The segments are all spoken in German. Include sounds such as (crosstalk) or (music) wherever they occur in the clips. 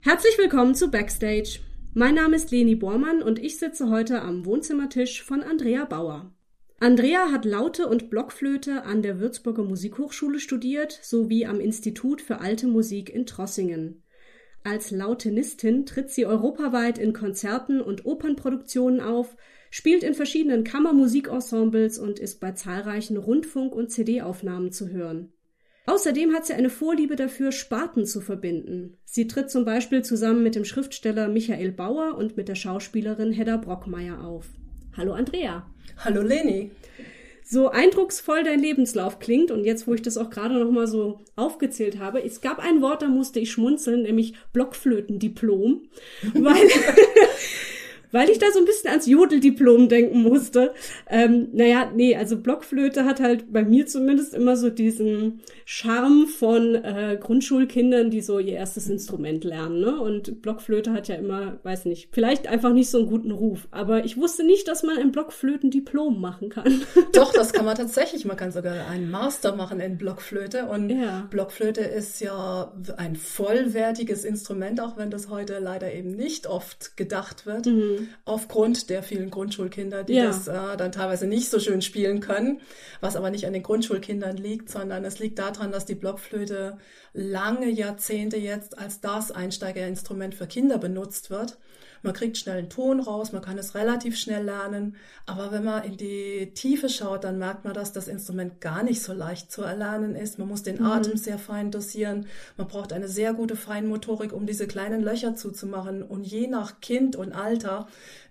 Herzlich willkommen zu Backstage. Mein Name ist Leni Bormann und ich sitze heute am Wohnzimmertisch von Andrea Bauer. Andrea hat Laute und Blockflöte an der Würzburger Musikhochschule studiert sowie am Institut für Alte Musik in Trossingen. Als Lautenistin tritt sie europaweit in Konzerten und Opernproduktionen auf, spielt in verschiedenen Kammermusikensembles und ist bei zahlreichen Rundfunk- und CD-Aufnahmen zu hören. Außerdem hat sie eine Vorliebe dafür, Sparten zu verbinden. Sie tritt zum Beispiel zusammen mit dem Schriftsteller Michael Bauer und mit der Schauspielerin Hedda Brockmeier auf. Hallo Andrea. Hallo Leni. So eindrucksvoll dein Lebenslauf klingt und jetzt, wo ich das auch gerade noch mal so aufgezählt habe, es gab ein Wort, da musste ich schmunzeln, nämlich Blockflötendiplom, weil (laughs) (laughs) weil ich da so ein bisschen ans Jodeldiplom denken musste. Ähm, naja, nee, also Blockflöte hat halt bei mir zumindest immer so diesen Charme von äh, Grundschulkindern, die so ihr erstes Instrument lernen. Ne? Und Blockflöte hat ja immer, weiß nicht, vielleicht einfach nicht so einen guten Ruf. Aber ich wusste nicht, dass man ein Blockflötendiplom machen kann. (laughs) Doch, das kann man tatsächlich. Man kann sogar einen Master machen in Blockflöte. Und ja. Blockflöte ist ja ein vollwertiges Instrument, auch wenn das heute leider eben nicht oft gedacht wird. Mhm aufgrund der vielen Grundschulkinder, die ja. das äh, dann teilweise nicht so schön spielen können, was aber nicht an den Grundschulkindern liegt, sondern es liegt daran, dass die Blockflöte lange Jahrzehnte jetzt als das Einsteigerinstrument für Kinder benutzt wird. Man kriegt schnell einen Ton raus, man kann es relativ schnell lernen, aber wenn man in die Tiefe schaut, dann merkt man, dass das Instrument gar nicht so leicht zu erlernen ist. Man muss den mhm. Atem sehr fein dosieren, man braucht eine sehr gute Feinmotorik, um diese kleinen Löcher zuzumachen und je nach Kind und Alter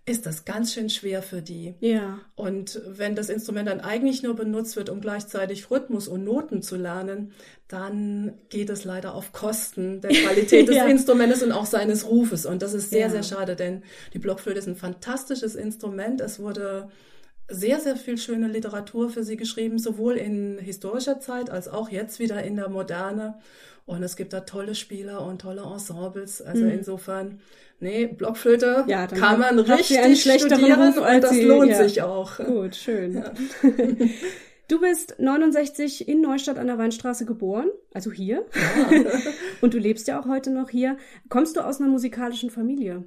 ist das ganz schön schwer für die. Ja. Und wenn das Instrument dann eigentlich nur benutzt wird, um gleichzeitig Rhythmus und Noten zu lernen, dann geht es leider auf Kosten der Qualität (laughs) des ja. Instrumentes und auch seines Rufes. Und das ist sehr, ja. sehr schade, denn die Blockflöte ist ein fantastisches Instrument. Es wurde sehr, sehr viel schöne Literatur für sie geschrieben, sowohl in historischer Zeit als auch jetzt wieder in der Moderne. Und es gibt da tolle Spieler und tolle Ensembles. Also mhm. insofern nee, Blockflöte ja, kann man richtig studieren Ruf, und das sie, lohnt ja. sich auch. Gut, schön. Ja. (laughs) Du bist 69 in Neustadt an der Weinstraße geboren, also hier. Ja. (laughs) und du lebst ja auch heute noch hier. Kommst du aus einer musikalischen Familie?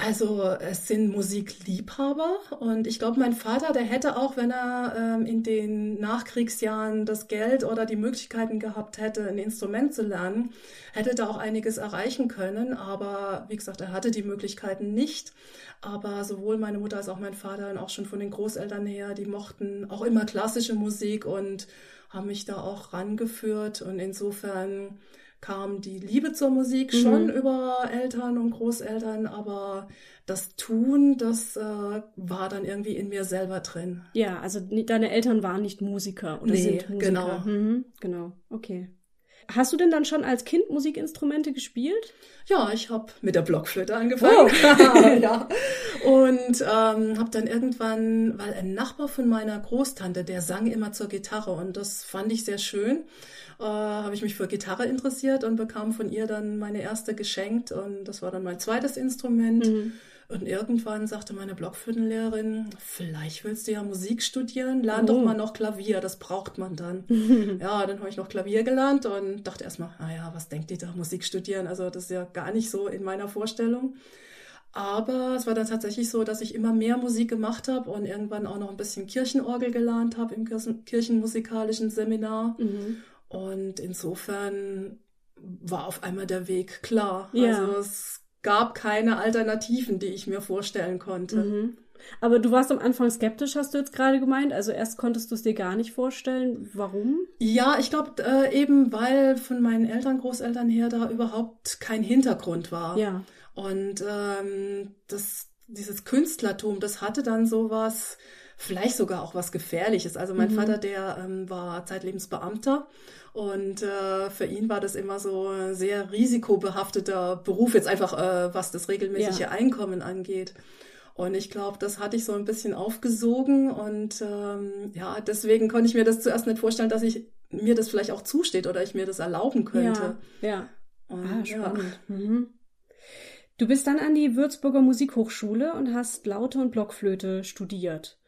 Also es sind Musikliebhaber und ich glaube, mein Vater, der hätte auch, wenn er ähm, in den Nachkriegsjahren das Geld oder die Möglichkeiten gehabt hätte, ein Instrument zu lernen, hätte da auch einiges erreichen können. Aber wie gesagt, er hatte die Möglichkeiten nicht. Aber sowohl meine Mutter als auch mein Vater und auch schon von den Großeltern her, die mochten auch immer klassische Musik und haben mich da auch rangeführt. Und insofern kam die Liebe zur Musik mhm. schon über Eltern und Großeltern, aber das Tun, das äh, war dann irgendwie in mir selber drin. Ja, also deine Eltern waren nicht Musiker oder nee, sind Musiker. Genau. Mhm, genau, okay. Hast du denn dann schon als Kind Musikinstrumente gespielt? Ja, ich habe mit der Blockflöte angefangen. Oh. (laughs) ja. Und ähm, habe dann irgendwann, weil ein Nachbar von meiner Großtante, der sang immer zur Gitarre und das fand ich sehr schön äh, habe ich mich für Gitarre interessiert und bekam von ihr dann meine erste geschenkt und das war dann mein zweites Instrument. Mhm. Und irgendwann sagte meine Blockflötenlehrerin, vielleicht willst du ja Musik studieren, lern oh. doch mal noch Klavier, das braucht man dann. (laughs) ja, dann habe ich noch Klavier gelernt und dachte erstmal, naja, was denkt die da, Musik studieren? Also das ist ja gar nicht so in meiner Vorstellung. Aber es war dann tatsächlich so, dass ich immer mehr Musik gemacht habe und irgendwann auch noch ein bisschen Kirchenorgel gelernt habe im kirchenmusikalischen Seminar. Mhm. Und insofern war auf einmal der Weg klar. Ja. Also es gab keine Alternativen, die ich mir vorstellen konnte. Mhm. Aber du warst am Anfang skeptisch, hast du jetzt gerade gemeint. Also erst konntest du es dir gar nicht vorstellen. Warum? Ja, ich glaube äh, eben, weil von meinen Eltern, Großeltern her da überhaupt kein Hintergrund war. Ja. Und ähm, das, dieses Künstlertum, das hatte dann sowas, vielleicht sogar auch was Gefährliches. Also mein mhm. Vater, der ähm, war zeitlebens Beamter und äh, für ihn war das immer so ein sehr risikobehafteter Beruf, jetzt einfach äh, was das regelmäßige ja. Einkommen angeht. Und ich glaube, das hatte ich so ein bisschen aufgesogen und ähm, ja, deswegen konnte ich mir das zuerst nicht vorstellen, dass ich mir das vielleicht auch zusteht oder ich mir das erlauben könnte. Ja, ja. Und, ah, spannend. Ja. Mhm. Du bist dann an die Würzburger Musikhochschule und hast Laute und Blockflöte studiert.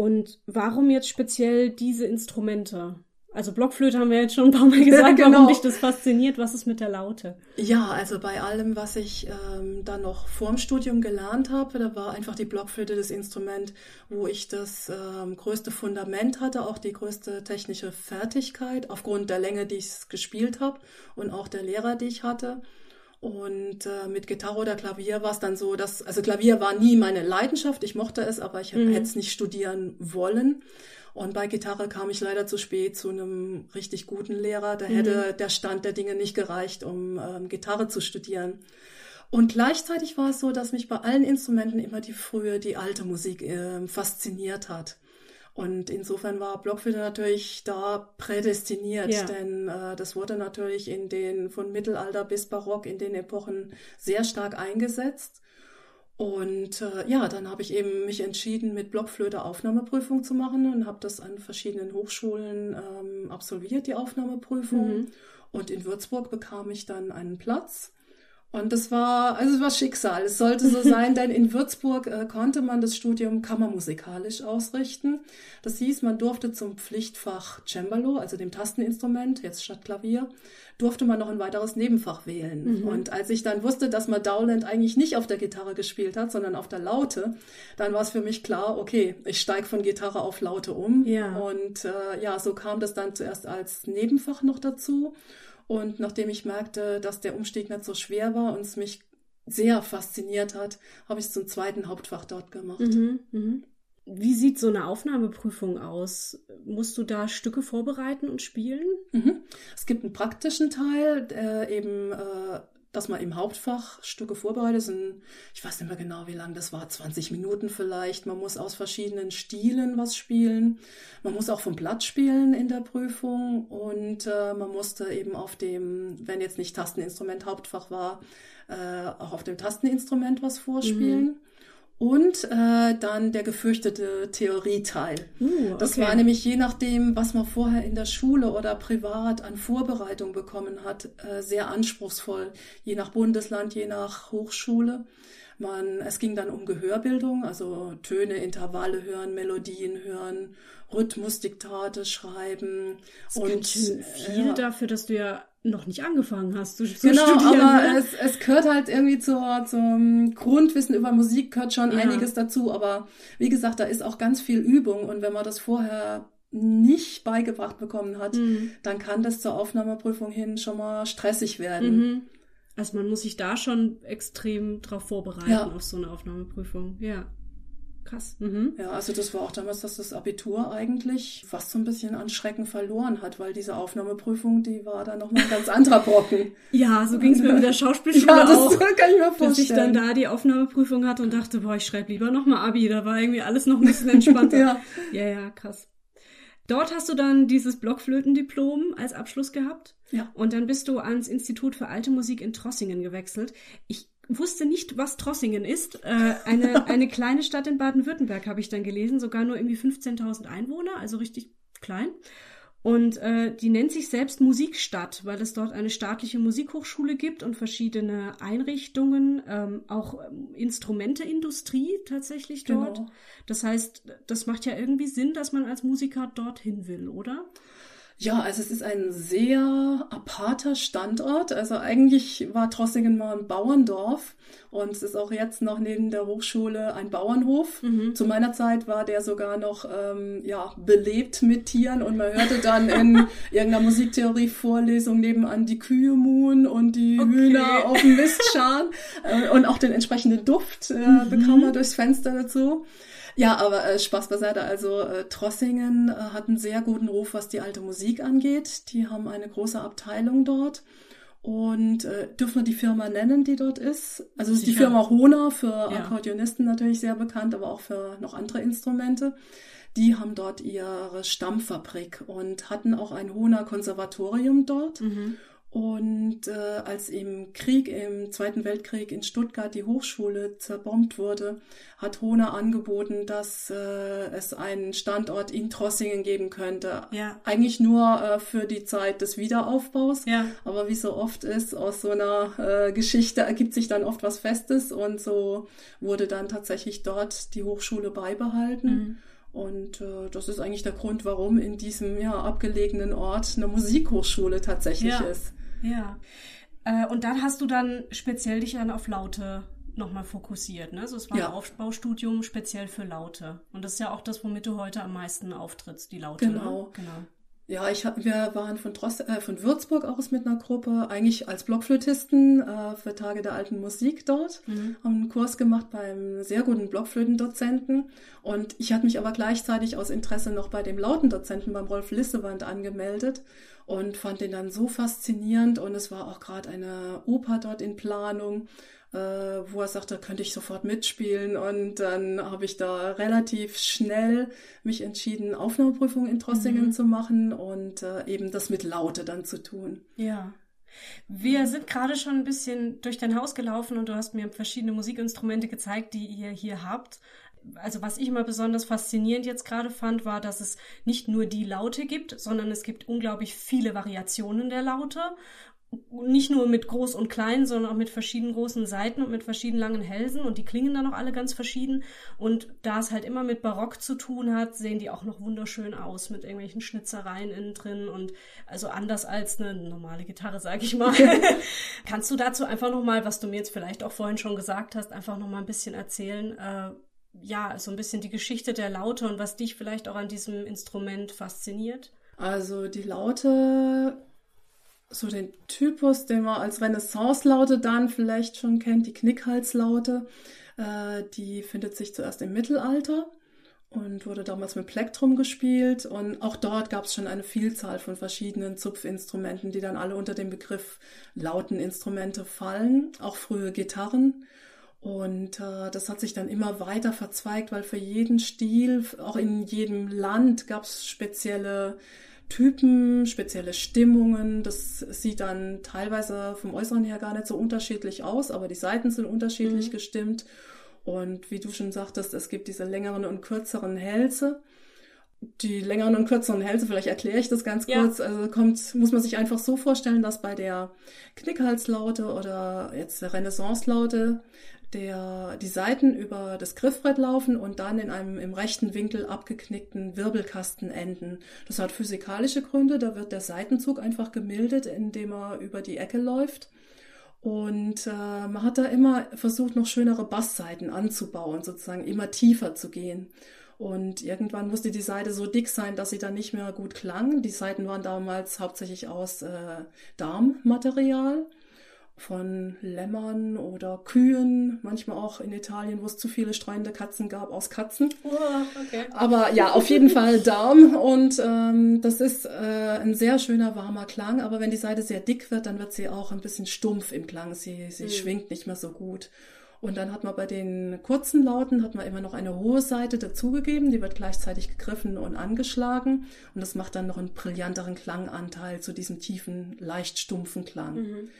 Und warum jetzt speziell diese Instrumente? Also Blockflöte haben wir jetzt schon ein paar Mal (laughs) gesagt, genau. warum dich das fasziniert. Was ist mit der Laute? Ja, also bei allem, was ich ähm, dann noch vorm Studium gelernt habe, da war einfach die Blockflöte das Instrument, wo ich das ähm, größte Fundament hatte, auch die größte technische Fertigkeit, aufgrund der Länge, die ich gespielt habe und auch der Lehrer, die ich hatte. Und äh, mit Gitarre oder Klavier war es dann so, dass, also Klavier war nie meine Leidenschaft, ich mochte es, aber ich mhm. hätte es nicht studieren wollen. Und bei Gitarre kam ich leider zu spät zu einem richtig guten Lehrer. Da mhm. hätte der Stand der Dinge nicht gereicht, um ähm, Gitarre zu studieren. Und gleichzeitig war es so, dass mich bei allen Instrumenten immer die frühe, die alte Musik äh, fasziniert hat. Und insofern war Blockflöte natürlich da prädestiniert, ja. denn äh, das wurde natürlich in den von Mittelalter bis Barock in den Epochen sehr stark eingesetzt. Und äh, ja, dann habe ich eben mich entschieden, mit Blockflöte Aufnahmeprüfung zu machen und habe das an verschiedenen Hochschulen ähm, absolviert, die Aufnahmeprüfung. Mhm. Und in Würzburg bekam ich dann einen Platz. Und das war, also es war Schicksal. Es sollte so sein, denn in Würzburg äh, konnte man das Studium kammermusikalisch ausrichten. Das hieß, man durfte zum Pflichtfach Cembalo, also dem Tasteninstrument, jetzt statt Klavier, durfte man noch ein weiteres Nebenfach wählen. Mhm. Und als ich dann wusste, dass man Dowland eigentlich nicht auf der Gitarre gespielt hat, sondern auf der Laute, dann war es für mich klar, okay, ich steige von Gitarre auf Laute um. Ja. Und äh, ja, so kam das dann zuerst als Nebenfach noch dazu. Und nachdem ich merkte, dass der Umstieg nicht so schwer war und es mich sehr fasziniert hat, habe ich es zum zweiten Hauptfach dort gemacht. Mhm, mh. Wie sieht so eine Aufnahmeprüfung aus? Musst du da Stücke vorbereiten und spielen? Mhm. Es gibt einen praktischen Teil, der eben äh, dass man im Hauptfach Stücke vorbereitet. Sind, ich weiß nicht mehr genau, wie lang das war, 20 Minuten vielleicht. Man muss aus verschiedenen Stilen was spielen. Man muss auch vom Blatt spielen in der Prüfung und äh, man musste eben auf dem, wenn jetzt nicht Tasteninstrument Hauptfach war, äh, auch auf dem Tasteninstrument was vorspielen. Mhm. Und äh, dann der gefürchtete Theorieteil. Uh, okay. Das war nämlich je nachdem, was man vorher in der Schule oder privat an Vorbereitung bekommen hat, äh, sehr anspruchsvoll. Je nach Bundesland, je nach Hochschule. Man, es ging dann um Gehörbildung, also Töne, Intervalle hören, Melodien hören, Rhythmusdiktate schreiben. Das und viel ja. dafür, dass du ja noch nicht angefangen hast zu, zu genau, studieren. aber es, es gehört halt irgendwie zur, zum Grundwissen über Musik gehört schon ja. einiges dazu. Aber wie gesagt, da ist auch ganz viel Übung und wenn man das vorher nicht beigebracht bekommen hat, mhm. dann kann das zur Aufnahmeprüfung hin schon mal stressig werden. Mhm. Also man muss sich da schon extrem drauf vorbereiten ja. auf so eine Aufnahmeprüfung. Ja. Krass. Mhm. Ja, also das war auch damals, dass das Abitur eigentlich fast so ein bisschen an Schrecken verloren hat, weil diese Aufnahmeprüfung, die war dann nochmal ein ganz anderer Brocken. (laughs) ja, so ging es mir mit der Schauspielschule ja, das auch. (laughs) kann ich mir vorstellen. Dass ich dann da die Aufnahmeprüfung hatte und dachte, boah, ich schreibe lieber nochmal Abi. Da war irgendwie alles noch ein bisschen entspannter. (laughs) ja. ja, ja, krass. Dort hast du dann dieses Blockflötendiplom als Abschluss gehabt. Ja. Und dann bist du ans Institut für Alte Musik in Trossingen gewechselt. Ich wusste nicht, was Trossingen ist. Äh, eine, (laughs) eine kleine Stadt in Baden-Württemberg habe ich dann gelesen, sogar nur irgendwie 15.000 Einwohner, also richtig klein. Und äh, die nennt sich selbst Musikstadt, weil es dort eine staatliche Musikhochschule gibt und verschiedene Einrichtungen, ähm, auch ähm, Instrumenteindustrie tatsächlich dort. Genau. Das heißt, das macht ja irgendwie Sinn, dass man als Musiker dorthin will, oder? Ja, also es ist ein sehr aparter Standort. Also eigentlich war Trossingen mal ein Bauerndorf und es ist auch jetzt noch neben der Hochschule ein Bauernhof. Mhm. Zu meiner Zeit war der sogar noch ähm, ja, belebt mit Tieren und man hörte dann in (laughs) irgendeiner Musiktheorie-Vorlesung nebenan die Kühe muhen und die okay. Hühner auf dem Mist scharen (laughs) äh, und auch den entsprechenden Duft äh, mhm. bekam man durchs Fenster dazu. Ja, aber äh, Spaß beiseite. Also äh, Trossingen äh, hat einen sehr guten Ruf, was die alte Musik angeht. Die haben eine große Abteilung dort. Und äh, dürfen wir die Firma nennen, die dort ist? Also es ist die Firma Hona für ja. Akkordeonisten natürlich sehr bekannt, aber auch für noch andere Instrumente. Die haben dort ihre Stammfabrik und hatten auch ein Hona Konservatorium dort. Mhm. Und äh, als im Krieg, im Zweiten Weltkrieg in Stuttgart die Hochschule zerbombt wurde, hat Hohner angeboten, dass äh, es einen Standort in Trossingen geben könnte. Ja. Eigentlich nur äh, für die Zeit des Wiederaufbaus. Ja. Aber wie so oft ist, aus so einer äh, Geschichte ergibt sich dann oft was Festes und so wurde dann tatsächlich dort die Hochschule beibehalten. Mhm. Und äh, das ist eigentlich der Grund, warum in diesem ja, abgelegenen Ort eine Musikhochschule tatsächlich ja. ist. Ja. Äh, und dann hast du dann speziell dich dann auf Laute nochmal fokussiert. Ne? Also es war ja. ein Aufbaustudium speziell für Laute. Und das ist ja auch das, womit du heute am meisten auftrittst, die Laute. Genau. Ne? genau. Ja, ich wir waren von, Dross, äh, von Würzburg aus mit einer Gruppe, eigentlich als Blockflötisten äh, für Tage der alten Musik dort, mhm. haben einen Kurs gemacht beim sehr guten Blockflötendozenten und ich hatte mich aber gleichzeitig aus Interesse noch bei dem Lautendozenten, beim Rolf Lissewand angemeldet und fand den dann so faszinierend und es war auch gerade eine Oper dort in Planung äh, wo er sagte, könnte ich sofort mitspielen. Und dann habe ich da relativ schnell mich entschieden, Aufnahmeprüfung in Trossingen mhm. zu machen und äh, eben das mit Laute dann zu tun. Ja. Wir sind gerade schon ein bisschen durch dein Haus gelaufen und du hast mir verschiedene Musikinstrumente gezeigt, die ihr hier habt. Also was ich immer besonders faszinierend jetzt gerade fand, war, dass es nicht nur die Laute gibt, sondern es gibt unglaublich viele Variationen der Laute nicht nur mit groß und klein, sondern auch mit verschiedenen großen Seiten und mit verschiedenen langen Hälsen und die klingen dann auch alle ganz verschieden. Und da es halt immer mit Barock zu tun hat, sehen die auch noch wunderschön aus mit irgendwelchen Schnitzereien innen drin und also anders als eine normale Gitarre, sag ich mal. (laughs) Kannst du dazu einfach noch mal, was du mir jetzt vielleicht auch vorhin schon gesagt hast, einfach noch mal ein bisschen erzählen? Äh, ja, so ein bisschen die Geschichte der Laute und was dich vielleicht auch an diesem Instrument fasziniert? Also die Laute so den Typus, den man als Renaissance-Laute dann vielleicht schon kennt, die Knickhalslaute, äh, die findet sich zuerst im Mittelalter und wurde damals mit Plektrum gespielt. Und auch dort gab es schon eine Vielzahl von verschiedenen Zupfinstrumenten, die dann alle unter den Begriff Lauteninstrumente fallen, auch frühe Gitarren. Und äh, das hat sich dann immer weiter verzweigt, weil für jeden Stil, auch in jedem Land gab es spezielle Typen, spezielle Stimmungen. Das sieht dann teilweise vom Äußeren her gar nicht so unterschiedlich aus, aber die Seiten sind unterschiedlich mhm. gestimmt. Und wie du schon sagtest, es gibt diese längeren und kürzeren Hälse. Die längeren und kürzeren Hälse, vielleicht erkläre ich das ganz kurz. Ja. Also kommt, muss man sich einfach so vorstellen, dass bei der Knickhalslaute oder jetzt der Renaissance-Laute der, die Seiten über das Griffbrett laufen und dann in einem im rechten Winkel abgeknickten Wirbelkasten enden. Das hat physikalische Gründe, da wird der Seitenzug einfach gemildert, indem er über die Ecke läuft. Und äh, man hat da immer versucht, noch schönere Bassseiten anzubauen, sozusagen immer tiefer zu gehen. Und irgendwann musste die Seite so dick sein, dass sie dann nicht mehr gut klang. Die Seiten waren damals hauptsächlich aus äh, Darmmaterial von Lämmern oder Kühen, manchmal auch in Italien, wo es zu viele streunende Katzen gab, aus Katzen. Oh, okay. Aber ja, auf jeden Fall Darm und ähm, das ist äh, ein sehr schöner warmer Klang, aber wenn die Seite sehr dick wird, dann wird sie auch ein bisschen stumpf im Klang, sie, sie mhm. schwingt nicht mehr so gut. Und dann hat man bei den kurzen Lauten hat man immer noch eine hohe Seite dazugegeben, die wird gleichzeitig gegriffen und angeschlagen und das macht dann noch einen brillanteren Klanganteil zu diesem tiefen, leicht stumpfen Klang. Mhm.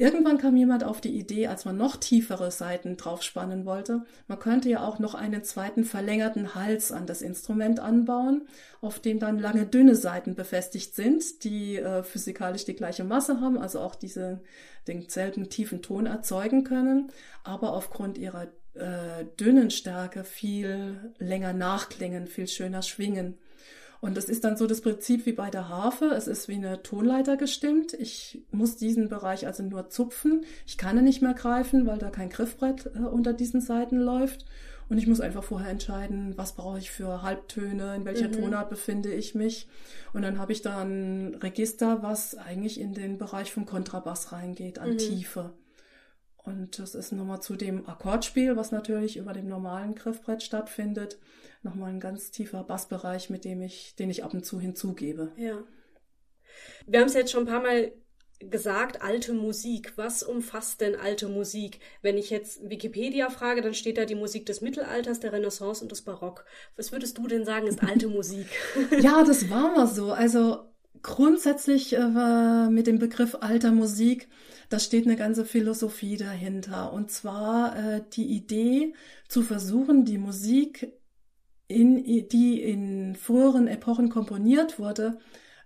Irgendwann kam jemand auf die Idee, als man noch tiefere Seiten draufspannen wollte, man könnte ja auch noch einen zweiten verlängerten Hals an das Instrument anbauen, auf dem dann lange dünne Seiten befestigt sind, die äh, physikalisch die gleiche Masse haben, also auch diese, denselben tiefen Ton erzeugen können, aber aufgrund ihrer äh, dünnen Stärke viel länger nachklingen, viel schöner schwingen. Und das ist dann so das Prinzip wie bei der Harfe. Es ist wie eine Tonleiter gestimmt. Ich muss diesen Bereich also nur zupfen. Ich kann ihn nicht mehr greifen, weil da kein Griffbrett äh, unter diesen Seiten läuft. Und ich muss einfach vorher entscheiden, was brauche ich für Halbtöne, in welcher mhm. Tonart befinde ich mich. Und dann habe ich da ein Register, was eigentlich in den Bereich vom Kontrabass reingeht, an mhm. Tiefe. Und das ist nochmal zu dem Akkordspiel, was natürlich über dem normalen Griffbrett stattfindet, nochmal ein ganz tiefer Bassbereich, mit dem ich, den ich ab und zu hinzugebe. Ja. Wir haben es jetzt schon ein paar Mal gesagt, alte Musik. Was umfasst denn alte Musik? Wenn ich jetzt Wikipedia frage, dann steht da die Musik des Mittelalters, der Renaissance und des Barock. Was würdest du denn sagen, ist alte Musik? (laughs) (laughs) ja, das war mal so. Also grundsätzlich äh, mit dem Begriff alter Musik, da steht eine ganze Philosophie dahinter. Und zwar äh, die Idee zu versuchen, die Musik, in, die in früheren Epochen komponiert wurde,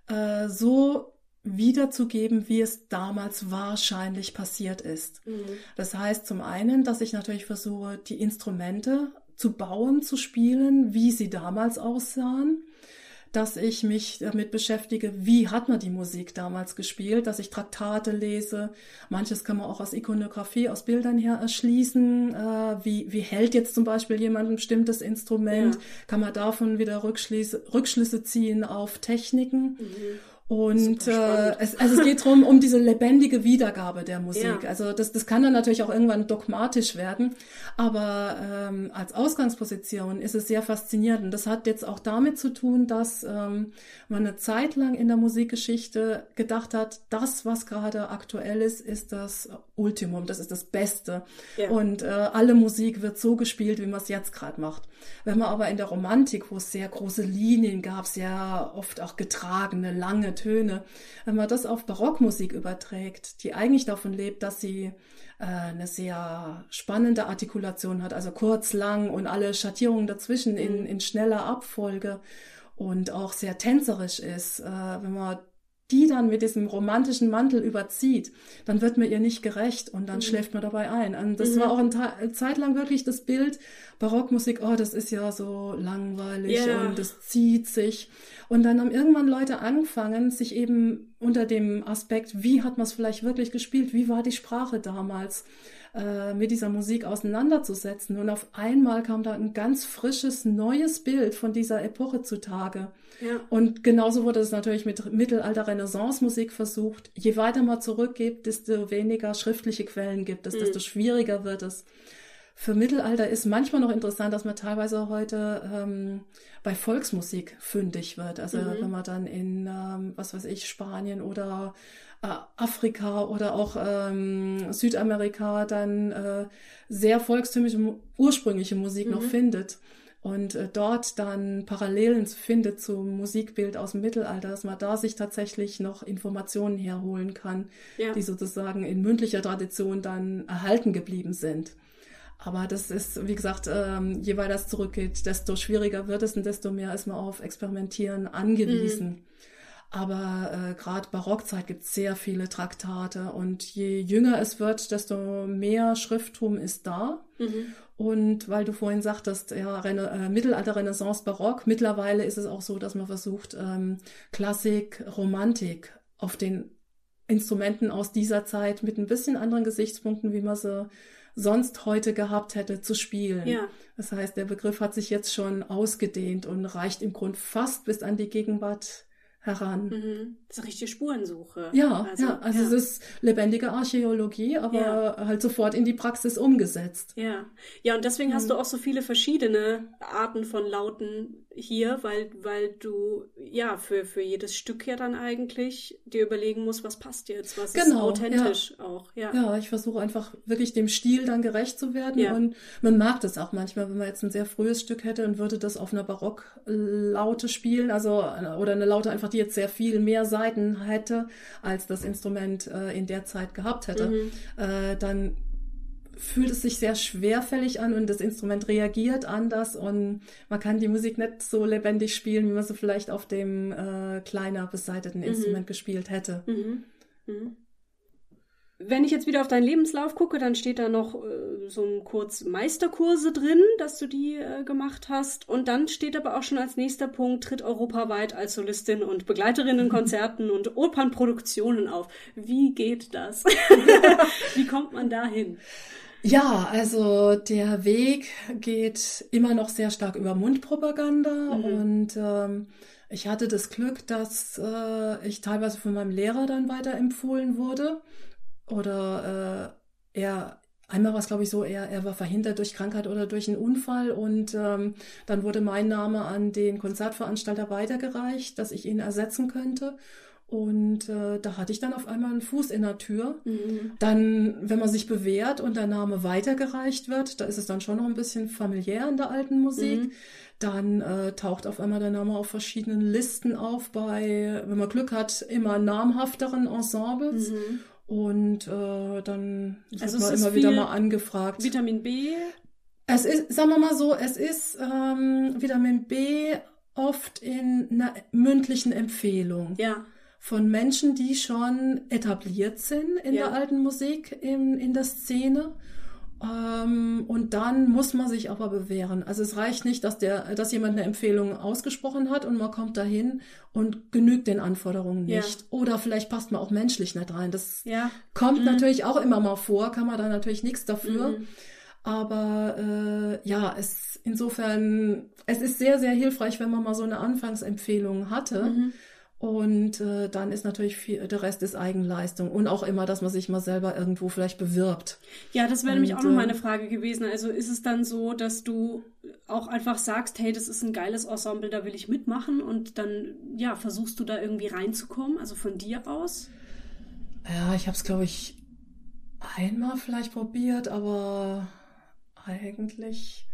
äh, so wiederzugeben, wie es damals wahrscheinlich passiert ist. Mhm. Das heißt zum einen, dass ich natürlich versuche, die Instrumente zu bauen, zu spielen, wie sie damals aussahen dass ich mich damit beschäftige, wie hat man die Musik damals gespielt, dass ich Traktate lese. Manches kann man auch aus Ikonografie, aus Bildern her erschließen. Äh, wie, wie hält jetzt zum Beispiel jemand ein bestimmtes Instrument? Ja. Kann man davon wieder Rückschlüsse, Rückschlüsse ziehen auf Techniken? Mhm. Und äh, es, also es geht darum, um diese lebendige Wiedergabe der Musik. Ja. Also das, das kann dann natürlich auch irgendwann dogmatisch werden, aber ähm, als Ausgangsposition ist es sehr faszinierend. Und das hat jetzt auch damit zu tun, dass ähm, man eine Zeit lang in der Musikgeschichte gedacht hat, das, was gerade aktuell ist, ist das Ultimum, das ist das Beste. Ja. Und äh, alle Musik wird so gespielt, wie man es jetzt gerade macht. Wenn man aber in der Romantik, wo es sehr große Linien gab, sehr oft auch getragene, lange Töne. Wenn man das auf Barockmusik überträgt, die eigentlich davon lebt, dass sie äh, eine sehr spannende Artikulation hat, also kurz, lang und alle Schattierungen dazwischen in, mhm. in schneller Abfolge und auch sehr tänzerisch ist, äh, wenn man die dann mit diesem romantischen Mantel überzieht, dann wird man ihr nicht gerecht und dann mhm. schläft man dabei ein. Und das mhm. war auch eine Zeit lang wirklich das Bild, Barockmusik, oh, das ist ja so langweilig yeah. und das zieht sich. Und dann haben irgendwann Leute angefangen, sich eben unter dem Aspekt, wie hat man es vielleicht wirklich gespielt, wie war die Sprache damals, äh, mit dieser Musik auseinanderzusetzen. Und auf einmal kam da ein ganz frisches, neues Bild von dieser Epoche zutage. Ja. Und genauso wurde es natürlich mit Mittelalter-Renaissance-Musik versucht. Je weiter man zurückgeht, desto weniger schriftliche Quellen gibt es, mhm. desto schwieriger wird es. Für Mittelalter ist manchmal noch interessant, dass man teilweise heute ähm, bei Volksmusik fündig wird. Also mhm. wenn man dann in, ähm, was weiß ich, Spanien oder äh, Afrika oder auch ähm, Südamerika dann äh, sehr volkstümliche, ursprüngliche Musik mhm. noch findet und äh, dort dann Parallelen findet zum Musikbild aus dem Mittelalter, dass man da sich tatsächlich noch Informationen herholen kann, ja. die sozusagen in mündlicher Tradition dann erhalten geblieben sind. Aber das ist, wie gesagt, ähm, je weiter es zurückgeht, desto schwieriger wird es und desto mehr ist man auf Experimentieren angewiesen. Mhm. Aber äh, gerade Barockzeit gibt es sehr viele Traktate und je jünger es wird, desto mehr Schrifttum ist da. Mhm. Und weil du vorhin sagtest, ja, Rene äh, Mittelalter, Renaissance, Barock, mittlerweile ist es auch so, dass man versucht, ähm, Klassik, Romantik auf den Instrumenten aus dieser Zeit mit ein bisschen anderen Gesichtspunkten, wie man sie sonst heute gehabt hätte, zu spielen. Ja. Das heißt, der Begriff hat sich jetzt schon ausgedehnt und reicht im Grund fast bis an die Gegenwart heran. Mhm. Das ist eine richtige Spurensuche. Ja, also, ja, also ja. es ist lebendige Archäologie, aber ja. halt sofort in die Praxis umgesetzt. Ja, ja, und deswegen mhm. hast du auch so viele verschiedene Arten von Lauten hier, weil, weil du ja für, für jedes Stück ja dann eigentlich dir überlegen musst, was passt jetzt, was genau, ist authentisch ja. auch. Ja, ja ich versuche einfach wirklich dem Stil dann gerecht zu werden ja. und man mag das auch manchmal, wenn man jetzt ein sehr frühes Stück hätte und würde das auf einer Barocklaute spielen, also oder eine Laute einfach, die jetzt sehr viel mehr Seiten hätte, als das Instrument äh, in der Zeit gehabt hätte, mhm. äh, dann fühlt es sich sehr schwerfällig an und das Instrument reagiert anders und man kann die Musik nicht so lebendig spielen, wie man sie vielleicht auf dem äh, kleiner beseiteten mhm. Instrument gespielt hätte. Mhm. Wenn ich jetzt wieder auf deinen Lebenslauf gucke, dann steht da noch äh, so ein kurz Meisterkurse drin, dass du die äh, gemacht hast. Und dann steht aber auch schon als nächster Punkt, tritt europaweit als Solistin und Begleiterin in (laughs) Konzerten und Opernproduktionen auf. Wie geht das? (laughs) Wie kommt man dahin? Ja, also der Weg geht immer noch sehr stark über Mundpropaganda mhm. und ähm, ich hatte das Glück, dass äh, ich teilweise von meinem Lehrer dann weiterempfohlen wurde oder äh, er Einmal war es, glaube ich, so, er, er war verhindert durch Krankheit oder durch einen Unfall und ähm, dann wurde mein Name an den Konzertveranstalter weitergereicht, dass ich ihn ersetzen könnte. Und äh, da hatte ich dann auf einmal einen Fuß in der Tür. Mhm. Dann, wenn man sich bewährt und der Name weitergereicht wird, da ist es dann schon noch ein bisschen familiär in der alten Musik. Mhm. Dann äh, taucht auf einmal der Name auf verschiedenen Listen auf bei, wenn man Glück hat, immer namhafteren Ensembles. Mhm. Und äh, dann wird also man immer wieder mal angefragt. Vitamin B? Es ist, sagen wir mal so, es ist ähm, Vitamin B oft in einer mündlichen Empfehlung. Ja von Menschen, die schon etabliert sind in ja. der alten Musik, in, in der Szene. Ähm, und dann muss man sich aber bewähren. Also es reicht nicht, dass der, dass jemand eine Empfehlung ausgesprochen hat und man kommt dahin und genügt den Anforderungen nicht. Ja. Oder vielleicht passt man auch menschlich nicht rein. Das ja. kommt mhm. natürlich auch immer mal vor, kann man da natürlich nichts dafür. Mhm. Aber äh, ja, es insofern, es ist sehr, sehr hilfreich, wenn man mal so eine Anfangsempfehlung hatte. Mhm. Und äh, dann ist natürlich viel, der Rest ist Eigenleistung und auch immer, dass man sich mal selber irgendwo vielleicht bewirbt. Ja, das wäre nämlich auch noch äh, meine Frage gewesen. Also ist es dann so, dass du auch einfach sagst, hey, das ist ein geiles Ensemble, da will ich mitmachen und dann ja versuchst du da irgendwie reinzukommen, also von dir aus? Ja, ich habe es glaube ich einmal vielleicht probiert, aber eigentlich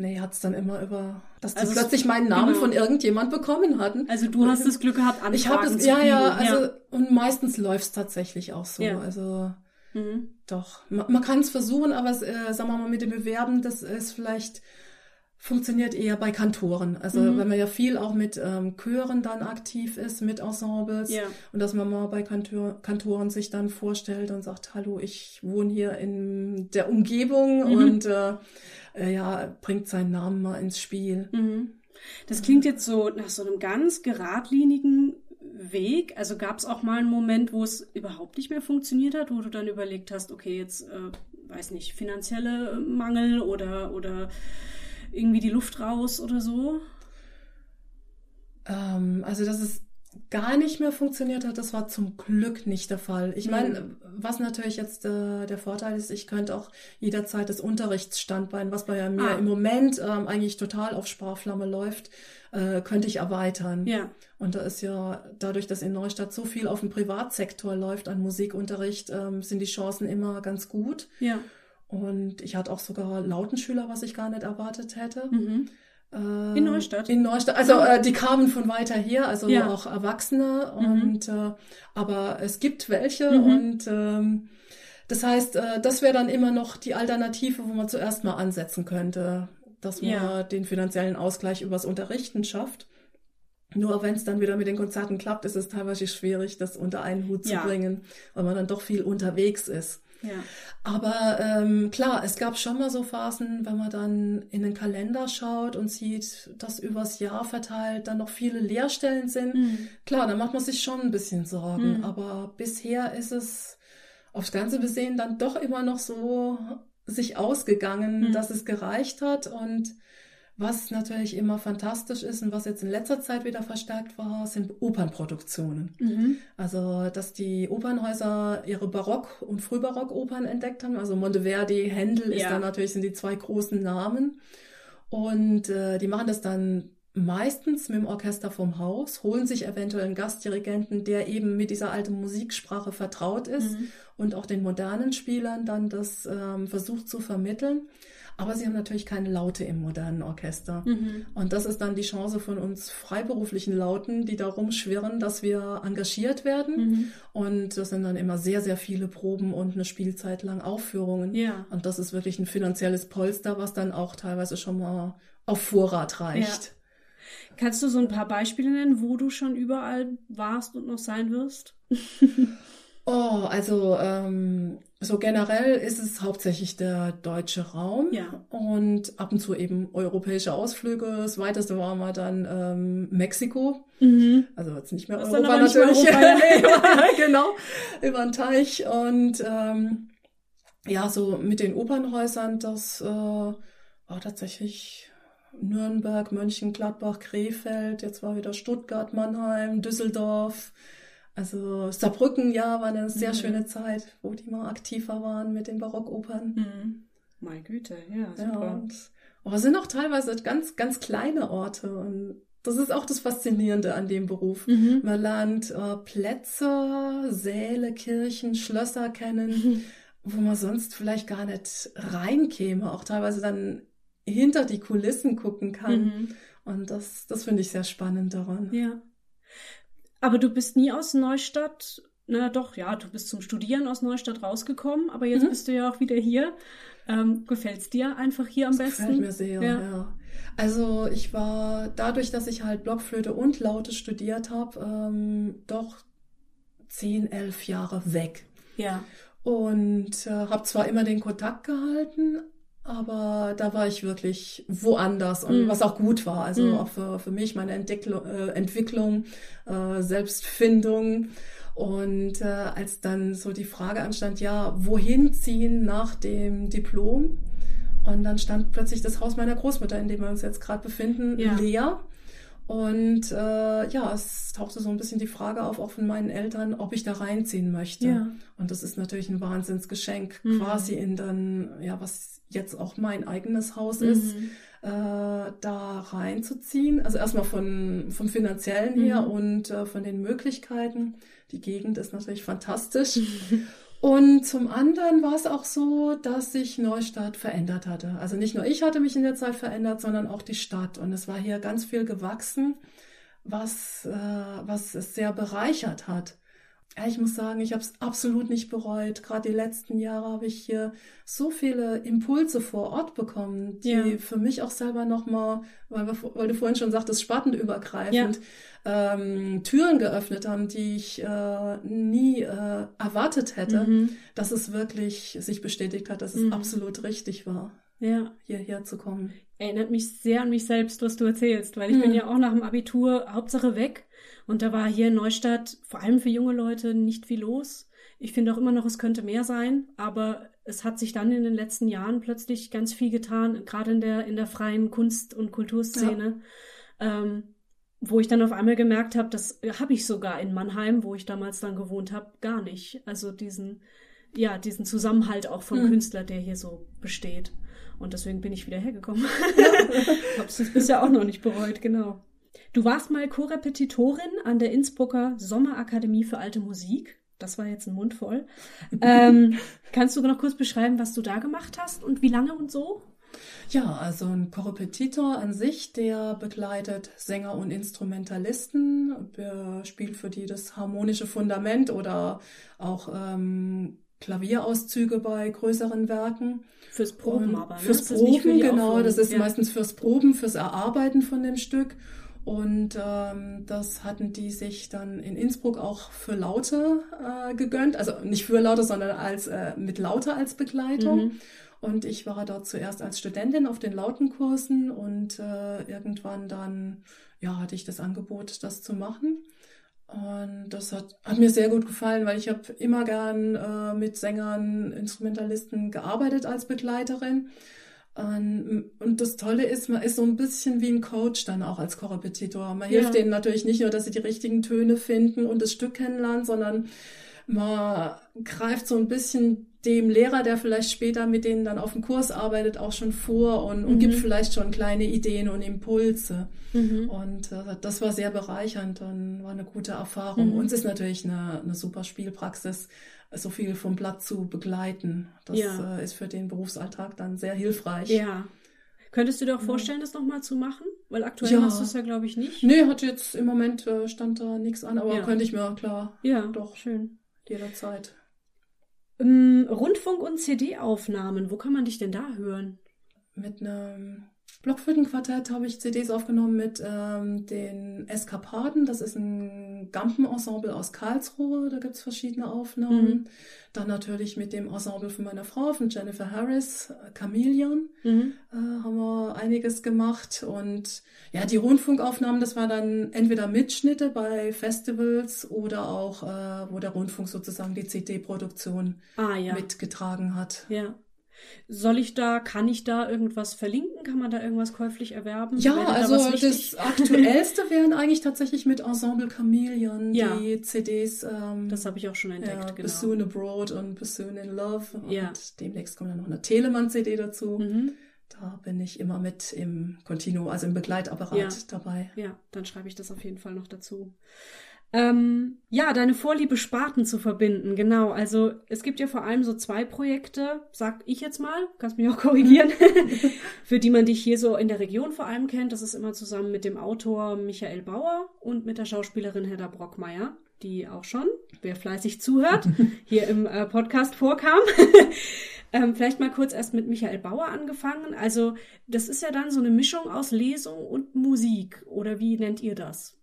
Nee, hat es dann immer über, dass die also plötzlich meinen Namen genau. von irgendjemand bekommen hatten. Also du hast das Glück gehabt, Anfragen Ich habe es, ja, ja, also ja. und meistens läuft es tatsächlich auch so. Ja. Also mhm. doch, man, man kann es versuchen, aber es, äh, sagen wir mal mit dem Bewerben, das ist vielleicht funktioniert eher bei Kantoren. Also mhm. wenn man ja viel auch mit ähm, Chören dann aktiv ist, mit Ensembles ja. und dass man mal bei Kantor, Kantoren sich dann vorstellt und sagt, hallo, ich wohne hier in der Umgebung mhm. und äh, äh, ja, bringt seinen Namen mal ins Spiel. Mhm. Das klingt jetzt so nach so einem ganz geradlinigen Weg. Also gab es auch mal einen Moment, wo es überhaupt nicht mehr funktioniert hat, wo du dann überlegt hast, okay, jetzt äh, weiß nicht, finanzielle Mangel oder oder irgendwie die Luft raus oder so? Ähm, also, dass es gar nicht mehr funktioniert hat, das war zum Glück nicht der Fall. Ich meine, mhm. was natürlich jetzt äh, der Vorteil ist, ich könnte auch jederzeit das Unterrichtsstandbein, was bei mir ah. im Moment ähm, eigentlich total auf Sparflamme läuft, äh, könnte ich erweitern. Ja. Und da ist ja dadurch, dass in Neustadt so viel auf dem Privatsektor läuft an Musikunterricht, ähm, sind die Chancen immer ganz gut. Ja. Und ich hatte auch sogar Lautenschüler, was ich gar nicht erwartet hätte. Mhm. Äh, in Neustadt? In Neustadt. Also äh, die kamen von weiter her, also ja. auch Erwachsene. Mhm. Und äh, aber es gibt welche mhm. und ähm, das heißt, äh, das wäre dann immer noch die Alternative, wo man zuerst mal ansetzen könnte, dass man ja. den finanziellen Ausgleich übers Unterrichten schafft. Nur wenn es dann wieder mit den Konzerten klappt, ist es teilweise schwierig, das unter einen Hut zu ja. bringen, weil man dann doch viel unterwegs ist. Ja. Aber ähm, klar, es gab schon mal so Phasen, wenn man dann in den Kalender schaut und sieht, dass übers Jahr verteilt dann noch viele Lehrstellen sind. Mhm. Klar, dann macht man sich schon ein bisschen Sorgen. Mhm. Aber bisher ist es aufs Ganze besehen dann doch immer noch so sich ausgegangen, mhm. dass es gereicht hat und was natürlich immer fantastisch ist und was jetzt in letzter Zeit wieder verstärkt war, sind Opernproduktionen. Mhm. Also, dass die Opernhäuser ihre Barock- und Frühbarock-Opern entdeckt haben. Also Monteverdi, Händel ist ja. dann natürlich sind die zwei großen Namen. Und äh, die machen das dann meistens mit dem Orchester vom Haus, holen sich eventuell einen Gastdirigenten, der eben mit dieser alten Musiksprache vertraut ist mhm. und auch den modernen Spielern dann das ähm, versucht zu vermitteln. Aber sie haben natürlich keine Laute im modernen Orchester. Mhm. Und das ist dann die Chance von uns freiberuflichen Lauten, die da rumschwirren, dass wir engagiert werden. Mhm. Und das sind dann immer sehr, sehr viele Proben und eine Spielzeit lang Aufführungen. Ja. Und das ist wirklich ein finanzielles Polster, was dann auch teilweise schon mal auf Vorrat reicht. Ja. Kannst du so ein paar Beispiele nennen, wo du schon überall warst und noch sein wirst? (laughs) Oh, also ähm, so generell ist es hauptsächlich der deutsche Raum ja. und ab und zu eben europäische Ausflüge. Das weiteste war mal dann ähm, Mexiko. Mhm. Also jetzt nicht mehr das Europa natürlich. Europa, (laughs) genau, über den Teich. Und ähm, ja, so mit den Opernhäusern, das äh, war tatsächlich Nürnberg, Mönchengladbach, Krefeld, jetzt war wieder Stuttgart, Mannheim, Düsseldorf. Also Saarbrücken, ja, war eine sehr mhm. schöne Zeit, wo die mal aktiver waren mit den Barockopern. Mhm. Meine Güte, ja, super. Ja, und, aber es sind auch teilweise ganz, ganz kleine Orte und das ist auch das Faszinierende an dem Beruf. Mhm. Man lernt äh, Plätze, Säle, Kirchen, Schlösser kennen, mhm. wo man sonst vielleicht gar nicht reinkäme, auch teilweise dann hinter die Kulissen gucken kann. Mhm. Und das, das finde ich sehr spannend daran. Ja. Aber du bist nie aus Neustadt, na doch, ja, du bist zum Studieren aus Neustadt rausgekommen, aber jetzt mhm. bist du ja auch wieder hier. Ähm, Gefällt es dir einfach hier am das besten? Gefällt mir sehr, ja. ja. Also ich war dadurch, dass ich halt Blockflöte und Laute studiert habe, ähm, doch zehn, elf Jahre weg. Ja. Und äh, habe zwar immer den Kontakt gehalten, aber da war ich wirklich woanders und mhm. was auch gut war. Also mhm. auch für, für mich meine Entwicklung, äh, Entwicklung äh, Selbstfindung. Und äh, als dann so die Frage anstand, ja, wohin ziehen nach dem Diplom? Und dann stand plötzlich das Haus meiner Großmutter, in dem wir uns jetzt gerade befinden, ja. leer. Und äh, ja, es tauchte so ein bisschen die Frage auf, auch von meinen Eltern, ob ich da reinziehen möchte. Ja. Und das ist natürlich ein Wahnsinnsgeschenk, mhm. quasi in dann, ja, was jetzt auch mein eigenes Haus mhm. ist, äh, da reinzuziehen. Also erstmal von, vom finanziellen her mhm. und äh, von den Möglichkeiten. Die Gegend ist natürlich fantastisch. (laughs) Und zum anderen war es auch so, dass sich Neustadt verändert hatte. Also nicht nur ich hatte mich in der Zeit verändert, sondern auch die Stadt. Und es war hier ganz viel gewachsen, was, äh, was es sehr bereichert hat. Ich muss sagen, ich habe es absolut nicht bereut. Gerade die letzten Jahre habe ich hier so viele Impulse vor Ort bekommen, die ja. für mich auch selber nochmal, weil, weil du vorhin schon sagtest, spartenübergreifend, ja. ähm, Türen geöffnet haben, die ich äh, nie äh, erwartet hätte, mhm. dass es wirklich sich bestätigt hat, dass es mhm. absolut richtig war, ja. hierher zu kommen. Erinnert mich sehr an mich selbst, was du erzählst, weil ich mhm. bin ja auch nach dem Abitur Hauptsache weg und da war hier in Neustadt vor allem für junge Leute nicht viel los. Ich finde auch immer noch, es könnte mehr sein, aber es hat sich dann in den letzten Jahren plötzlich ganz viel getan, gerade in der, in der freien Kunst- und Kulturszene, ja. ähm, wo ich dann auf einmal gemerkt habe, das habe ich sogar in Mannheim, wo ich damals dann gewohnt habe, gar nicht. Also diesen, ja, diesen Zusammenhalt auch von mhm. Künstler, der hier so besteht. Und deswegen bin ich wieder hergekommen. (laughs) Hab's bisher auch noch nicht bereut, genau. Du warst mal Co-Repetitorin an der Innsbrucker Sommerakademie für alte Musik. Das war jetzt ein Mund voll. (laughs) Ähm, kannst du noch kurz beschreiben, was du da gemacht hast und wie lange und so? Ja, also ein Korrepetitor an sich, der begleitet Sänger und Instrumentalisten, spielt für die das harmonische Fundament oder auch ähm, Klavierauszüge bei größeren Werken. Fürs Proben aber. Ne? Fürs Proben, genau. Aufführung. Das ist ja. meistens fürs Proben, fürs Erarbeiten von dem Stück. Und ähm, das hatten die sich dann in Innsbruck auch für Laute äh, gegönnt. Also nicht für Laute, sondern als äh, mit Laute als Begleitung. Mhm. Und ich war dort zuerst als Studentin auf den Lautenkursen und äh, irgendwann dann, ja, hatte ich das Angebot, das zu machen. Und das hat, hat mir sehr gut gefallen, weil ich habe immer gern äh, mit Sängern, Instrumentalisten gearbeitet als Begleiterin. Und das Tolle ist, man ist so ein bisschen wie ein Coach dann auch als Korrepetitor. Man hilft ja. denen natürlich nicht nur, dass sie die richtigen Töne finden und das Stück kennenlernen, sondern man greift so ein bisschen dem Lehrer, der vielleicht später mit denen dann auf dem Kurs arbeitet, auch schon vor und, und mhm. gibt vielleicht schon kleine Ideen und Impulse. Mhm. Und äh, das war sehr bereichernd und war eine gute Erfahrung. Mhm. Und es ist natürlich eine, eine super Spielpraxis, so viel vom Blatt zu begleiten. Das ja. äh, ist für den Berufsalltag dann sehr hilfreich. Ja. Könntest du dir auch vorstellen, das nochmal zu machen? Weil aktuell ja. machst du es ja, glaube ich, nicht. Nee, hat jetzt im Moment äh, stand da nichts an, aber ja. könnte ich mir klar. Ja, doch. Schön. Jederzeit. Ähm, Rundfunk- und CD-Aufnahmen, wo kann man dich denn da hören? Mit einem Blockflötenquartett habe ich CDs aufgenommen mit ähm, den Eskapaden. Das ist ein Gampenensemble aus Karlsruhe. Da gibt es verschiedene Aufnahmen. Mhm. Dann natürlich mit dem Ensemble von meiner Frau, von Jennifer Harris, äh, Chameleon, mhm. äh, haben wir einiges gemacht. Und ja, die Rundfunkaufnahmen, das waren dann entweder Mitschnitte bei Festivals oder auch, äh, wo der Rundfunk sozusagen die CD-Produktion ah, ja. mitgetragen hat. Ja. Soll ich da, kann ich da irgendwas verlinken? Kann man da irgendwas käuflich erwerben? Ja, also da das aktuellste wären eigentlich tatsächlich mit Ensemble Chameleon, ja. die CDs. Ähm, das habe ich auch schon entdeckt, ja, genau. Bassoon Abroad und Bassoon in Love. Ja. Und demnächst kommt dann noch eine Telemann-CD dazu. Mhm. Da bin ich immer mit im Continuo, also im Begleitapparat ja. dabei. Ja, dann schreibe ich das auf jeden Fall noch dazu. Ähm, ja, deine Vorliebe Sparten zu verbinden, genau. Also es gibt ja vor allem so zwei Projekte, sag ich jetzt mal, kannst mich auch korrigieren, (laughs) für die man dich hier so in der Region vor allem kennt. Das ist immer zusammen mit dem Autor Michael Bauer und mit der Schauspielerin Hedda Brockmeier, die auch schon, wer fleißig zuhört, (laughs) hier im äh, Podcast vorkam. (laughs) ähm, vielleicht mal kurz erst mit Michael Bauer angefangen. Also das ist ja dann so eine Mischung aus Lesung und Musik, oder wie nennt ihr das?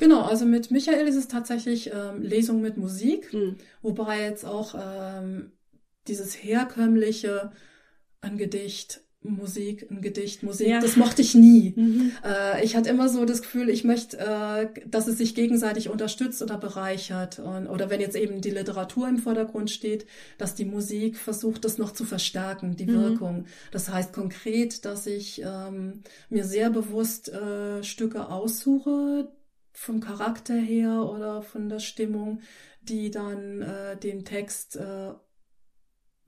Genau, also mit Michael ist es tatsächlich ähm, Lesung mit Musik, mhm. wobei jetzt auch ähm, dieses herkömmliche ein Gedicht, Musik, ein Gedicht, Musik, ja. das mochte ich nie. (laughs) Mhm. Äh, ich hatte immer so das Gefühl, ich möchte, äh, dass es sich gegenseitig unterstützt oder bereichert. Und, oder wenn jetzt eben die Literatur im Vordergrund steht, dass die Musik versucht, das noch zu verstärken, die mhm. Wirkung. Das heißt konkret, dass ich ähm, mir sehr bewusst äh, Stücke aussuche, vom Charakter her oder von der Stimmung, die dann äh, den Text äh,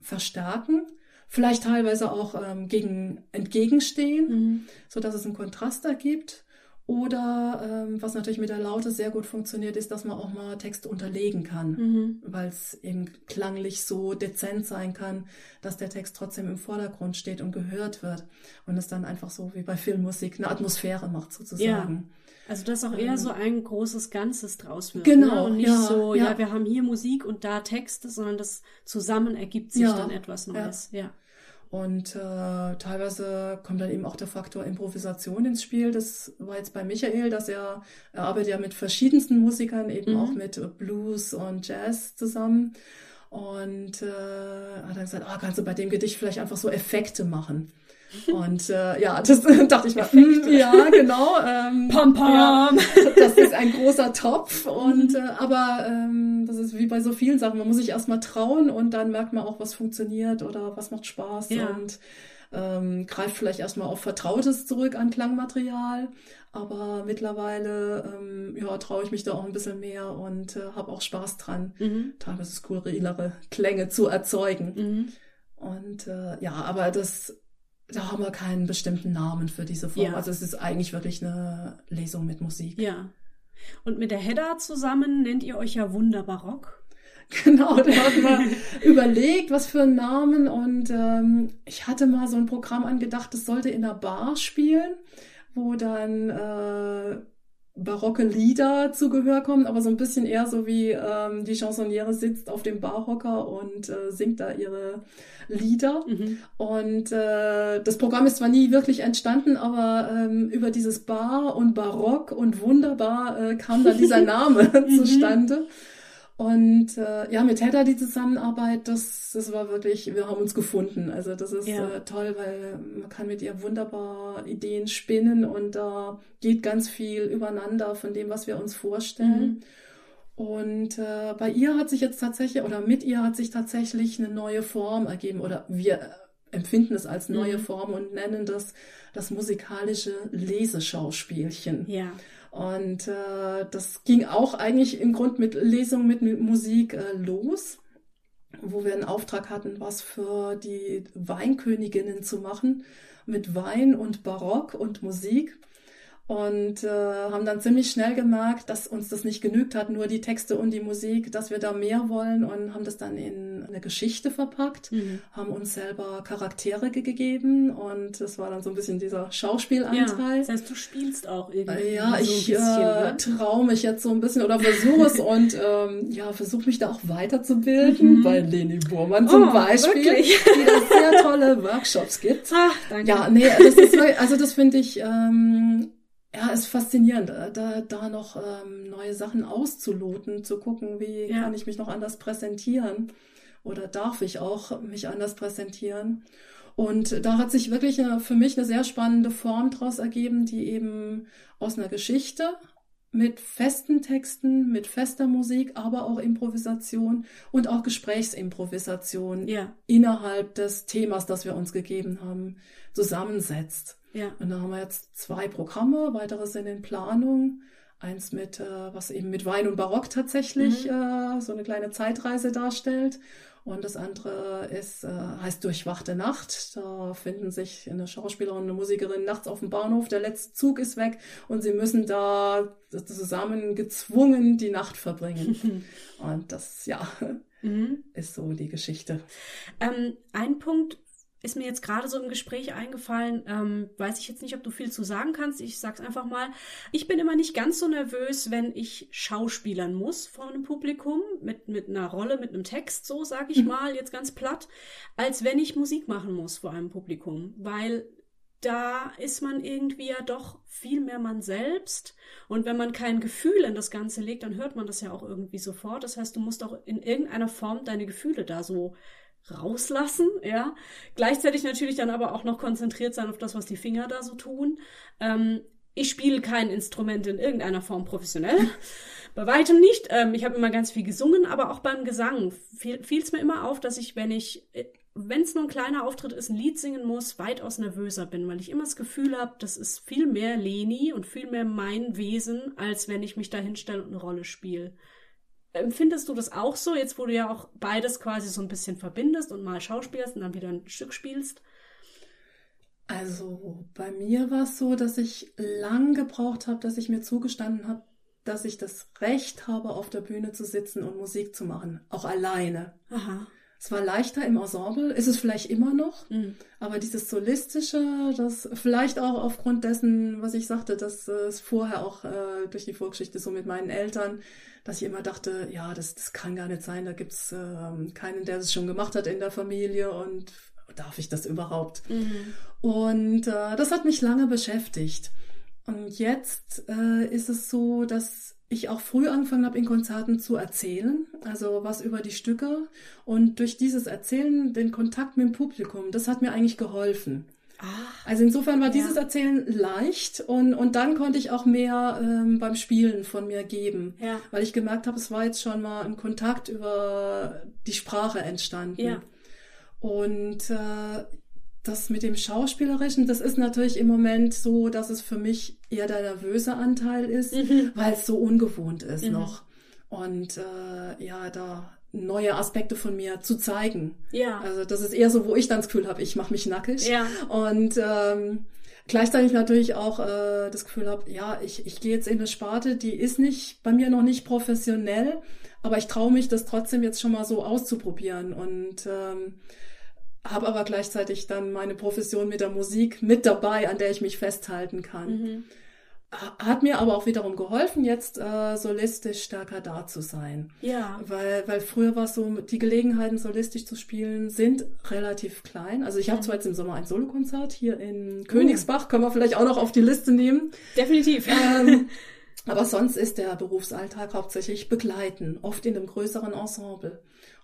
verstärken vielleicht teilweise auch ähm, gegen entgegenstehen, mhm. so dass es einen Kontrast ergibt. Oder ähm, was natürlich mit der Laute sehr gut funktioniert, ist, dass man auch mal Texte unterlegen kann, mhm. weil es eben klanglich so dezent sein kann, dass der Text trotzdem im Vordergrund steht und gehört wird und es dann einfach so wie bei Filmmusik eine Atmosphäre macht sozusagen. Ja. Also dass auch eher ähm, so ein großes Ganzes draus wird. Genau. Ne? Und nicht ja, so, ja. ja. wir haben hier Musik und da Texte, sondern das zusammen ergibt sich ja, dann etwas Neues. ja. Und äh, teilweise kommt dann eben auch der Faktor Improvisation ins Spiel. Das war jetzt bei Michael, dass er, er arbeitet ja mit verschiedensten Musikern, eben mhm. auch mit Blues und Jazz zusammen. Und äh, hat dann gesagt, ah, kannst du bei dem Gedicht vielleicht einfach so Effekte machen. Und äh, ja, das (laughs) dachte ich mal, mm, ja, genau. Ähm, pam, pam. Ja, das ist ein großer Topf. Und äh, aber ähm, das ist wie bei so vielen Sachen. Man muss sich erstmal trauen und dann merkt man auch, was funktioniert oder was macht Spaß ja. und ähm, greift vielleicht erstmal auf Vertrautes zurück an Klangmaterial. Aber mittlerweile ähm, ja, traue ich mich da auch ein bisschen mehr und äh, habe auch Spaß dran, mhm. teilweise skurrilere Klänge zu erzeugen. Mhm. Und äh, ja, aber das da haben wir keinen bestimmten Namen für diese Form. Ja. Also es ist eigentlich wirklich eine Lesung mit Musik. Ja. Und mit der Hedda zusammen nennt ihr euch ja Wunderbarock. (laughs) Genau, da hat man überlegt, was für einen Namen. Und ähm, ich hatte mal so ein Programm angedacht, das sollte in einer Bar spielen, wo dann äh, barocke Lieder zu Gehör kommen, aber so ein bisschen eher so wie ähm, die Chansonniere sitzt auf dem Barhocker und äh, singt da ihre Lieder. Mhm. Und äh, das Programm ist zwar nie wirklich entstanden, aber ähm, über dieses Bar und Barock und wunderbar äh, kam dann dieser (laughs) Name (laughs) mhm. zustande. Und äh, ja, mit Hedda die Zusammenarbeit, das, das war wirklich, wir haben uns gefunden. Also das ist ja. äh, toll, weil man kann mit ihr wunderbar Ideen spinnen und da äh, geht ganz viel übereinander von dem, was wir uns vorstellen. Mhm. Und äh, bei ihr hat sich jetzt tatsächlich, oder mit ihr hat sich tatsächlich eine neue Form ergeben, oder wir empfinden es als neue mhm. Form und nennen das das musikalische Leseschauspielchen. Ja. Und äh, das ging auch eigentlich im Grund mit Lesung mit Musik äh, los, wo wir einen Auftrag hatten, was für die Weinköniginnen zu machen, mit Wein und Barock und Musik und äh, haben dann ziemlich schnell gemerkt, dass uns das nicht genügt hat, nur die Texte und die Musik, dass wir da mehr wollen und haben das dann in eine Geschichte verpackt, mhm. haben uns selber Charaktere gegeben und das war dann so ein bisschen dieser Schauspielanteil. Ja, das heißt, du spielst auch irgendwie. Äh, ja, so ich bisschen, äh, traue mich jetzt so ein bisschen oder versuche es (laughs) und ähm, ja, versuche mich da auch weiterzubilden mhm. bei Leni Burmann zum oh, Beispiel, wirklich? die da sehr tolle Workshops gibt. (laughs) Ach, danke. Ja, nee, das ist, also das finde ich ähm, ja, ist faszinierend, äh, da, da noch ähm, neue Sachen auszuloten, zu gucken, wie ja. kann ich mich noch anders präsentieren oder darf ich auch mich anders präsentieren. Und da hat sich wirklich eine, für mich eine sehr spannende Form daraus ergeben, die eben aus einer Geschichte mit festen Texten, mit fester Musik, aber auch Improvisation und auch Gesprächsimprovisation ja. innerhalb des Themas, das wir uns gegeben haben, zusammensetzt. Ja. Und da haben wir jetzt zwei Programme, weitere sind in Planung. Eins mit, äh, was eben mit Wein und Barock tatsächlich mhm. äh, so eine kleine Zeitreise darstellt. Und das andere ist, äh, heißt Durchwachte Nacht. Da finden sich eine Schauspielerin und eine Musikerin nachts auf dem Bahnhof. Der letzte Zug ist weg und sie müssen da zusammen gezwungen die Nacht verbringen. (laughs) und das, ja, mhm. ist so die Geschichte. Ähm, ein Punkt, ist mir jetzt gerade so im Gespräch eingefallen, ähm, weiß ich jetzt nicht, ob du viel zu sagen kannst. Ich sag's einfach mal. Ich bin immer nicht ganz so nervös, wenn ich schauspielern muss vor einem Publikum mit mit einer Rolle, mit einem Text, so sage ich mhm. mal jetzt ganz platt, als wenn ich Musik machen muss vor einem Publikum, weil da ist man irgendwie ja doch viel mehr man selbst. Und wenn man kein Gefühl in das Ganze legt, dann hört man das ja auch irgendwie sofort. Das heißt, du musst auch in irgendeiner Form deine Gefühle da so rauslassen, ja. Gleichzeitig natürlich dann aber auch noch konzentriert sein auf das, was die Finger da so tun. Ähm, ich spiele kein Instrument in irgendeiner Form professionell. (laughs) Bei weitem nicht. Ähm, ich habe immer ganz viel gesungen, aber auch beim Gesang fiel es mir immer auf, dass ich, wenn ich, wenn es nur ein kleiner Auftritt ist, ein Lied singen muss, weitaus nervöser bin, weil ich immer das Gefühl habe, das ist viel mehr Leni und viel mehr mein Wesen, als wenn ich mich da hinstelle und eine Rolle spiele. Empfindest du das auch so, jetzt wo du ja auch beides quasi so ein bisschen verbindest und mal schauspielst und dann wieder ein Stück spielst? Also bei mir war es so, dass ich lang gebraucht habe, dass ich mir zugestanden habe, dass ich das Recht habe, auf der Bühne zu sitzen und Musik zu machen, auch alleine. Aha. Es war leichter im Ensemble, ist es vielleicht immer noch, mhm. aber dieses Solistische, das vielleicht auch aufgrund dessen, was ich sagte, dass es vorher auch äh, durch die Vorgeschichte so mit meinen Eltern, dass ich immer dachte, ja, das, das kann gar nicht sein, da gibt's äh, keinen, der das schon gemacht hat in der Familie und darf ich das überhaupt? Mhm. Und äh, das hat mich lange beschäftigt. Und jetzt äh, ist es so, dass ich auch früh angefangen habe, in Konzerten zu erzählen, also was über die Stücke. Und durch dieses Erzählen, den Kontakt mit dem Publikum, das hat mir eigentlich geholfen. Ah, also insofern war ja. dieses Erzählen leicht und, und dann konnte ich auch mehr ähm, beim Spielen von mir geben, ja. weil ich gemerkt habe, es war jetzt schon mal ein Kontakt über die Sprache entstanden. Ja. Und äh, das mit dem Schauspielerischen, das ist natürlich im Moment so, dass es für mich eher der nervöse Anteil ist, mhm. weil es so ungewohnt ist mhm. noch. Und äh, ja, da neue Aspekte von mir zu zeigen. Ja. Also das ist eher so, wo ich dann das Gefühl habe, ich mache mich nackig. Ja. Und ähm, gleichzeitig natürlich auch äh, das Gefühl habe, ja, ich, ich gehe jetzt in eine Sparte, die ist nicht bei mir noch nicht professionell, aber ich traue mich, das trotzdem jetzt schon mal so auszuprobieren. Und ähm, habe aber gleichzeitig dann meine Profession mit der Musik mit dabei, an der ich mich festhalten kann. Mhm. Hat mir aber auch wiederum geholfen, jetzt äh, solistisch stärker da zu sein. Ja. Weil, weil früher war es so, die Gelegenheiten, solistisch zu spielen, sind relativ klein. Also ich habe mhm. zwar jetzt im Sommer ein Solokonzert hier in uh. Königsbach, können wir vielleicht auch noch auf die Liste nehmen. Definitiv. Ähm, (laughs) aber sonst ist der Berufsalltag hauptsächlich begleiten, oft in einem größeren Ensemble.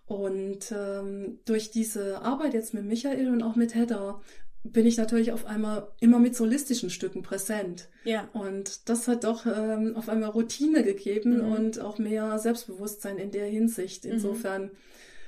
Und ähm, durch diese Arbeit jetzt mit Michael und auch mit Hedda bin ich natürlich auf einmal immer mit solistischen Stücken präsent. Ja. Und das hat doch ähm, auf einmal Routine gegeben mhm. und auch mehr Selbstbewusstsein in der Hinsicht. Mhm. Insofern.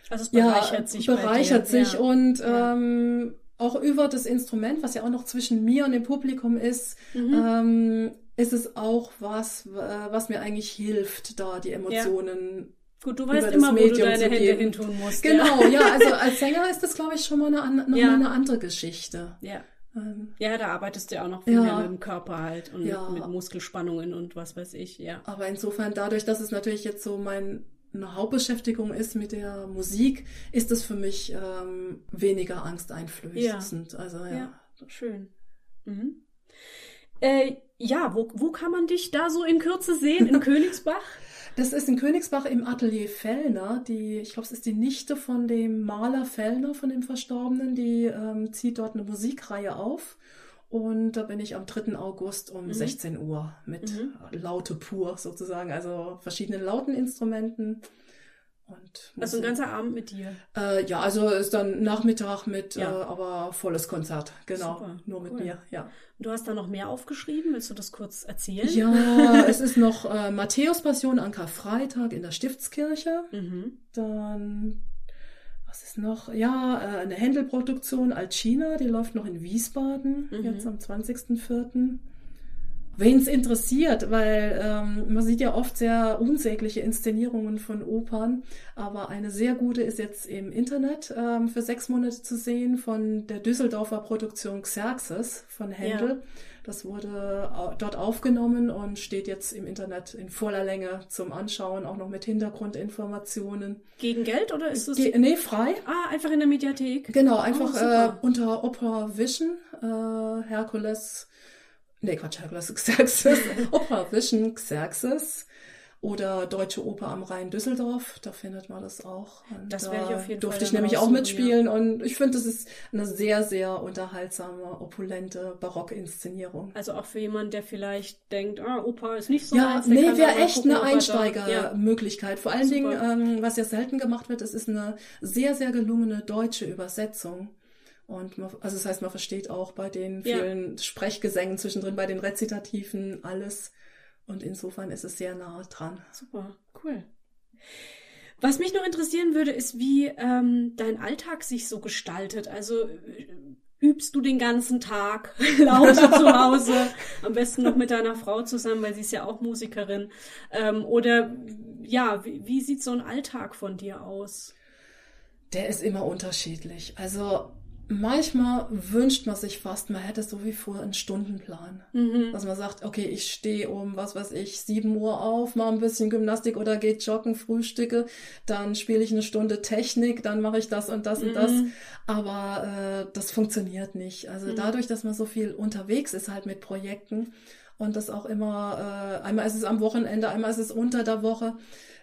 Also es bereichert ja, sich. Bereichert sich ja. und ja. Ähm, auch über das Instrument, was ja auch noch zwischen mir und dem Publikum ist, mhm. ähm, ist es auch was, was mir eigentlich hilft, da die Emotionen Gut, du weißt immer, wo du deine Hände hin tun musst. Genau, ja. ja. also als Sänger ist das, glaube ich, schon mal eine, noch ja. mal eine andere Geschichte. Ja. Ähm, ja, da arbeitest du ja auch noch viel ja. mehr mit dem Körper halt und mit, Muskelspannungen und was weiß ich, ja. Aber insofern, dadurch, dass es natürlich jetzt so meine Hauptbeschäftigung ist mit der Musik, ist es für mich ähm, weniger angsteinflößend. Ja. Also, ja. ja schön. Mhm. Äh, ja, wo, wo kann man dich da so in Kürze sehen? In (laughs) Königsbach? Das ist in Königsbach im Atelier Fellner. Die, ich glaube, es ist die Nichte von dem Maler Fellner, von dem Verstorbenen. Die ähm, zieht dort eine Musikreihe auf. Und da bin ich am 3. August um mhm. 16 Uhr mit mhm. Laute pur sozusagen, also verschiedenen Lauteninstrumenten. Und also ein ganzer Abend mit dir? Äh, ja, also ist dann Nachmittag mit, ja. äh, aber volles Konzert, genau, Super, nur mit cool. mir, ja. Du hast da noch mehr aufgeschrieben, willst du das kurz erzählen? Ja, (laughs) es ist noch äh, Matthäus Passion an Karfreitag in der Stiftskirche, mhm. dann was ist noch? Ja, äh, eine Händelproduktion Alcina, die läuft noch in Wiesbaden, mhm. jetzt am 20.04 wen es interessiert, weil ähm, man sieht ja oft sehr unsägliche Inszenierungen von Opern, aber eine sehr gute ist jetzt im Internet ähm, für sechs Monate zu sehen von der Düsseldorfer Produktion Xerxes von Händel. Ja. Das wurde dort aufgenommen und steht jetzt im Internet in voller Länge zum Anschauen, auch noch mit Hintergrundinformationen. Gegen Geld oder ist es? Ge nee, frei. Ah, einfach in der Mediathek. Genau, einfach oh, äh, unter Opera Vision, äh, Herkules nee, Quatsch, Herkules Xerxes, (laughs) Opera Vision Xerxes. Oder Deutsche Oper am Rhein Düsseldorf, da findet man das auch. Und das werde ich auf jeden durfte Fall ich nämlich auch mitspielen ja. und ich finde, das ist eine sehr, sehr unterhaltsame, opulente Barockinszenierung. Also auch für jemanden, der vielleicht denkt, ah, Oper ist nicht so Ja, eins, nee, wäre echt gucken, eine Einsteigermöglichkeit. Ja. Vor allen Super. Dingen, ähm, was ja selten gemacht wird, es ist eine sehr, sehr gelungene deutsche Übersetzung. Und man, also das heißt, man versteht auch bei den vielen ja. Sprechgesängen zwischendrin, bei den Rezitativen alles und insofern ist es sehr nah dran. Super, cool. Was mich noch interessieren würde, ist, wie ähm, dein Alltag sich so gestaltet. Also äh, übst du den ganzen Tag (laughs) Laute (laughs) zu Hause, am besten noch mit deiner Frau zusammen, weil sie ist ja auch Musikerin. Ähm, oder ja, wie, wie sieht so ein Alltag von dir aus? Der ist immer unterschiedlich. Also manchmal wünscht man sich fast, man hätte so wie vor einen Stundenplan. Mhm. Dass man sagt, okay, ich stehe um, was weiß ich, sieben Uhr auf, mache ein bisschen Gymnastik oder gehe joggen, frühstücke, dann spiele ich eine Stunde Technik, dann mache ich das und das mhm. und das. Mhm. Aber äh, das funktioniert nicht. Also mhm. dadurch, dass man so viel unterwegs ist halt mit Projekten und das auch immer, äh, einmal ist es am Wochenende, einmal ist es unter der Woche,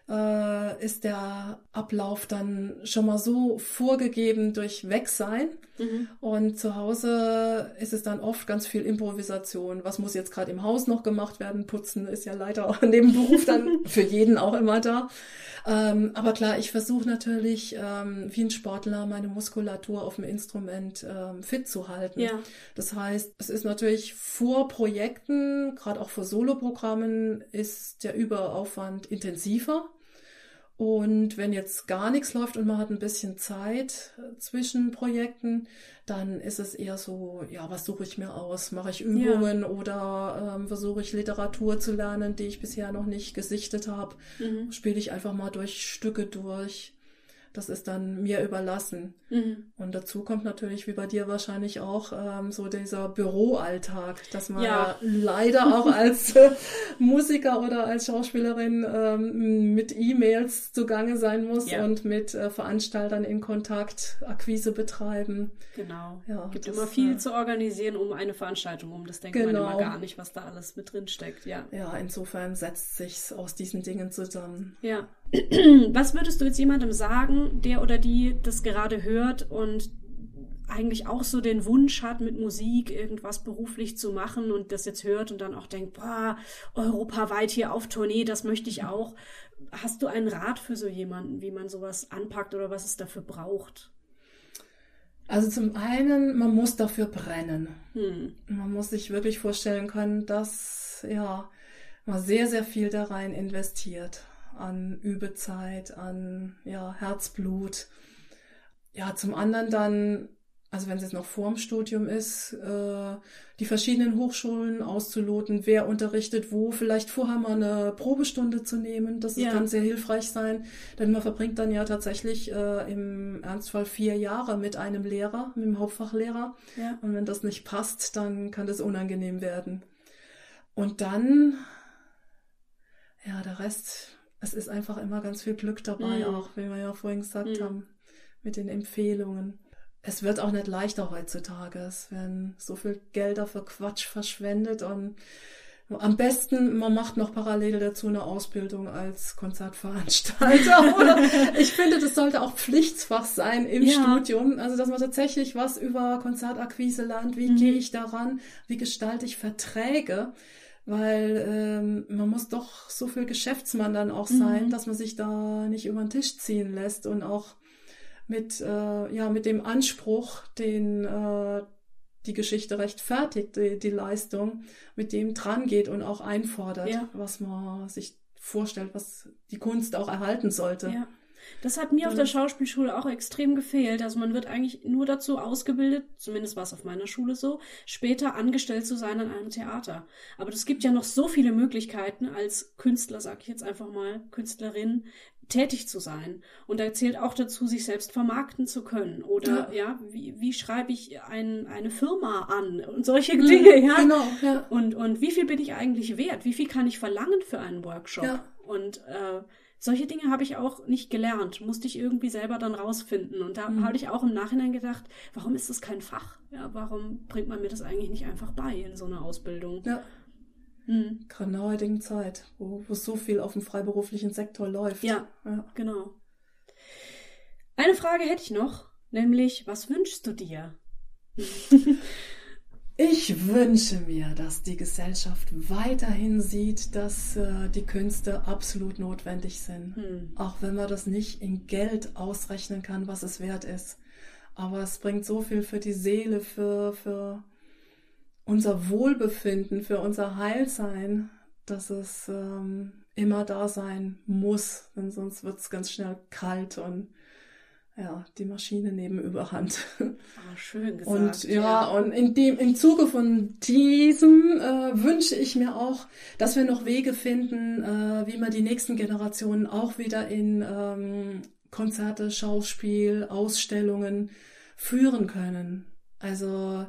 äh, ist der Ablauf dann schon mal so vorgegeben durch Wegsein. Mhm. Und zu Hause ist es dann oft ganz viel Improvisation. Was muss jetzt gerade im Haus noch gemacht werden? Putzen ist ja leider auch (laughs) neben Beruf dann (laughs) für jeden auch immer da. Ähm, aber klar, ich versuche natürlich ähm, wie ein Sportler meine Muskulatur auf dem Instrument ähm, fit zu halten. Ja. Das heißt, es ist natürlich vor Projekten, gerade auch vor Soloprogrammen, ist der Überaufwand intensiver. Und wenn jetzt gar nichts läuft und man hat ein bisschen Zeit äh, zwischen Projekten, dann ist es eher so, ja, was suche ich mir aus? Mache ich Übungen ja. oder ähm, versuche ich Literatur zu lernen, die ich bisher noch nicht gesichtet habe? Mhm. Spiele ich einfach mal durch Stücke durch das ist dann mir überlassen. Mhm. Und dazu kommt natürlich, wie bei dir wahrscheinlich auch, ähm, so dieser Büroalltag, dass man ja. leider auch (laughs) als äh, Musiker oder als Schauspielerin ähm, mit E-Mails zugange sein muss ja. und mit äh, Veranstaltern in Kontakt, Akquise betreiben. Genau. Ja, gibt das, immer viel äh, zu organisieren um eine Veranstaltung um. Das denkt genau. man immer gar nicht, was da alles mit drin steckt. Ja. Ja, insofern setzt sich's aus diesen Dingen zusammen. Ja. Was würdest du jetzt jemandem sagen, der oder die das gerade hört und eigentlich auch so den Wunsch hat, mit Musik irgendwas beruflich zu machen und das jetzt hört und dann auch denkt, boah, europaweit hier auf Tournee, das möchte ich auch. Hast du einen Rat für so jemanden, wie man sowas anpackt oder was es dafür braucht? Also zum einen, man muss dafür brennen. Hm. Man muss sich wirklich vorstellen können, dass ja man sehr, sehr viel da rein investiert an Übezeit, an ja, Herzblut. Ja, zum anderen dann, also wenn es jetzt noch vorm Studium ist, äh, die verschiedenen Hochschulen auszuloten, wer unterrichtet wo, vielleicht vorher mal eine Probestunde zu nehmen. Das ja. kann sehr hilfreich sein, denn man verbringt dann ja tatsächlich äh, im Ernstfall vier Jahre mit einem Lehrer, mit dem Hauptfachlehrer. Ja. Und wenn das nicht passt, dann kann das unangenehm werden. Und dann, ja, der Rest es ist einfach immer ganz viel Glück dabei, mhm. auch wie wir ja vorhin gesagt mhm. haben, mit den Empfehlungen. Es wird auch nicht leichter heutzutage. Es werden so viel Gelder für Quatsch verschwendet und am besten, man macht noch parallel dazu eine Ausbildung als Konzertveranstalter. (laughs) Oder ich finde, das sollte auch Pflichtsfach sein im ja. Studium. Also, dass man tatsächlich was über Konzertakquise lernt. Wie mhm. gehe ich daran? Wie gestalte ich Verträge? Weil ähm, man muss doch so viel Geschäftsmann dann auch sein, mhm. dass man sich da nicht über den Tisch ziehen lässt und auch mit äh, ja mit dem Anspruch, den äh, die Geschichte rechtfertigt, die, die Leistung, mit dem dran geht und auch einfordert, ja. was man sich vorstellt, was die Kunst auch erhalten sollte. Ja. Das hat mir auf der Schauspielschule auch extrem gefehlt. Also man wird eigentlich nur dazu ausgebildet, zumindest war es auf meiner Schule so, später angestellt zu sein an einem Theater. Aber es gibt ja noch so viele Möglichkeiten als Künstler, sag ich jetzt einfach mal, Künstlerin, tätig zu sein. Und da zählt auch dazu, sich selbst vermarkten zu können. Oder ja, ja wie, wie schreibe ich ein, eine Firma an und solche mhm, Dinge, ja. Genau, ja. Und, und wie viel bin ich eigentlich wert? Wie viel kann ich verlangen für einen Workshop? Ja. Und äh, solche Dinge habe ich auch nicht gelernt, musste ich irgendwie selber dann rausfinden. Und da mhm. habe ich auch im Nachhinein gedacht, warum ist das kein Fach? Ja, warum bringt man mir das eigentlich nicht einfach bei in so einer Ausbildung? Ja. Mhm. Gerade in der heutigen Zeit, wo, wo so viel auf dem freiberuflichen Sektor läuft. Ja, ja, genau. Eine Frage hätte ich noch, nämlich, was wünschst du dir? (laughs) Ich wünsche mir, dass die Gesellschaft weiterhin sieht, dass äh, die Künste absolut notwendig sind. Hm. Auch wenn man das nicht in Geld ausrechnen kann, was es wert ist. Aber es bringt so viel für die Seele, für, für unser Wohlbefinden, für unser Heilsein, dass es ähm, immer da sein muss. Denn sonst wird es ganz schnell kalt und ja, die Maschine neben Überhand. Ah, schön gesagt. Und ja, ja, und in dem, im Zuge von diesem äh, wünsche ich mir auch, dass wir noch Wege finden, äh, wie wir die nächsten Generationen auch wieder in ähm, Konzerte, Schauspiel, Ausstellungen führen können. Also,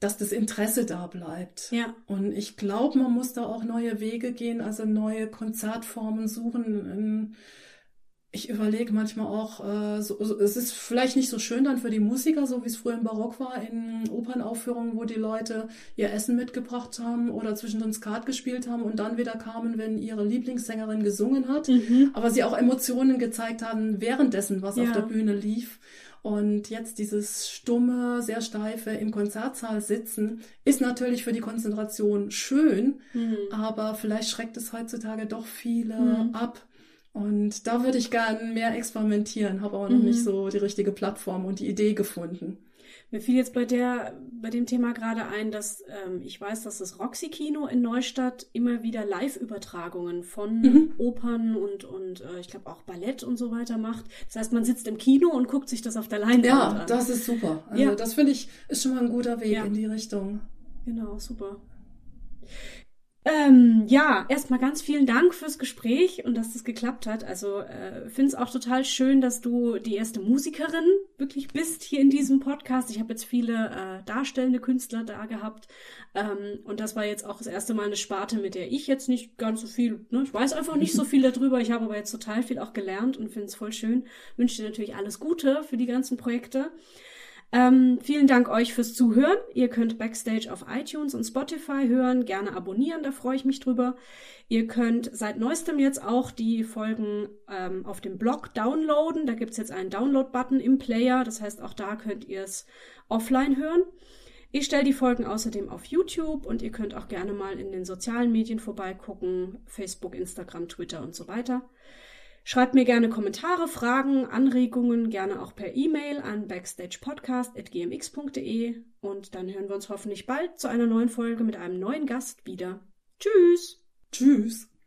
dass das Interesse da bleibt. Ja. Und ich glaube, man muss da auch neue Wege gehen, also neue Konzertformen suchen ich überlege manchmal auch, äh, so, so, es ist vielleicht nicht so schön dann für die Musiker, so wie es früher im Barock war, in Opernaufführungen, wo die Leute ihr Essen mitgebracht haben oder zwischendrin Skat gespielt haben und dann wieder kamen, wenn ihre Lieblingssängerin gesungen hat. Mhm. Aber sie auch Emotionen gezeigt haben währenddessen, was ja. auf der Bühne lief. Und jetzt dieses stumme, sehr steife im Konzertsaal sitzen, ist natürlich für die Konzentration schön, mhm. aber vielleicht schreckt es heutzutage doch viele mhm. ab und da würde ich gern mehr experimentieren, habe aber noch mhm. nicht so die richtige Plattform und die Idee gefunden. Mir fiel jetzt bei der, bei dem Thema gerade ein, dass ähm, ich weiß, dass das Roxy Kino in Neustadt immer wieder Live-Übertragungen von mhm. Opern und, und äh, ich glaube auch Ballett und so weiter macht. Das heißt, man sitzt im Kino und guckt sich das auf der Leinwand ja, an. Ja, das ist super. Also ja. das finde ich, ist schon mal ein guter Weg ja. in die Richtung. Genau, super. Ähm, ja, erstmal ganz vielen Dank fürs Gespräch und dass das geklappt hat. Also äh, finde es auch total schön, dass du die erste Musikerin wirklich bist hier in diesem Podcast. Ich habe jetzt viele äh, darstellende Künstler da gehabt ähm, und das war jetzt auch das erste Mal eine Sparte, mit der ich jetzt nicht ganz so viel, ne, ich weiß einfach nicht so (laughs) viel darüber. Ich habe aber jetzt total viel auch gelernt und finde es voll schön. Wünsche dir natürlich alles Gute für die ganzen Projekte. Ähm, vielen Dank euch fürs Zuhören. Ihr könnt Backstage auf iTunes und Spotify hören. Gerne abonnieren, da freue ich mich drüber. Ihr könnt seit neuestem jetzt auch die Folgen ähm, auf dem Blog downloaden. Da gibt's jetzt einen Download-Button im Player. Das heißt, auch da könnt ihr es offline hören. Ich stelle die Folgen außerdem auf YouTube und ihr könnt auch gerne mal in den sozialen Medien vorbeigucken. Facebook, Instagram, Twitter und so weiter. Schreibt mir gerne Kommentare, Fragen, Anregungen, gerne auch per E-Mail an backstagepodcast.gmx.de und dann hören wir uns hoffentlich bald zu einer neuen Folge mit einem neuen Gast wieder. Tschüss! Tschüss!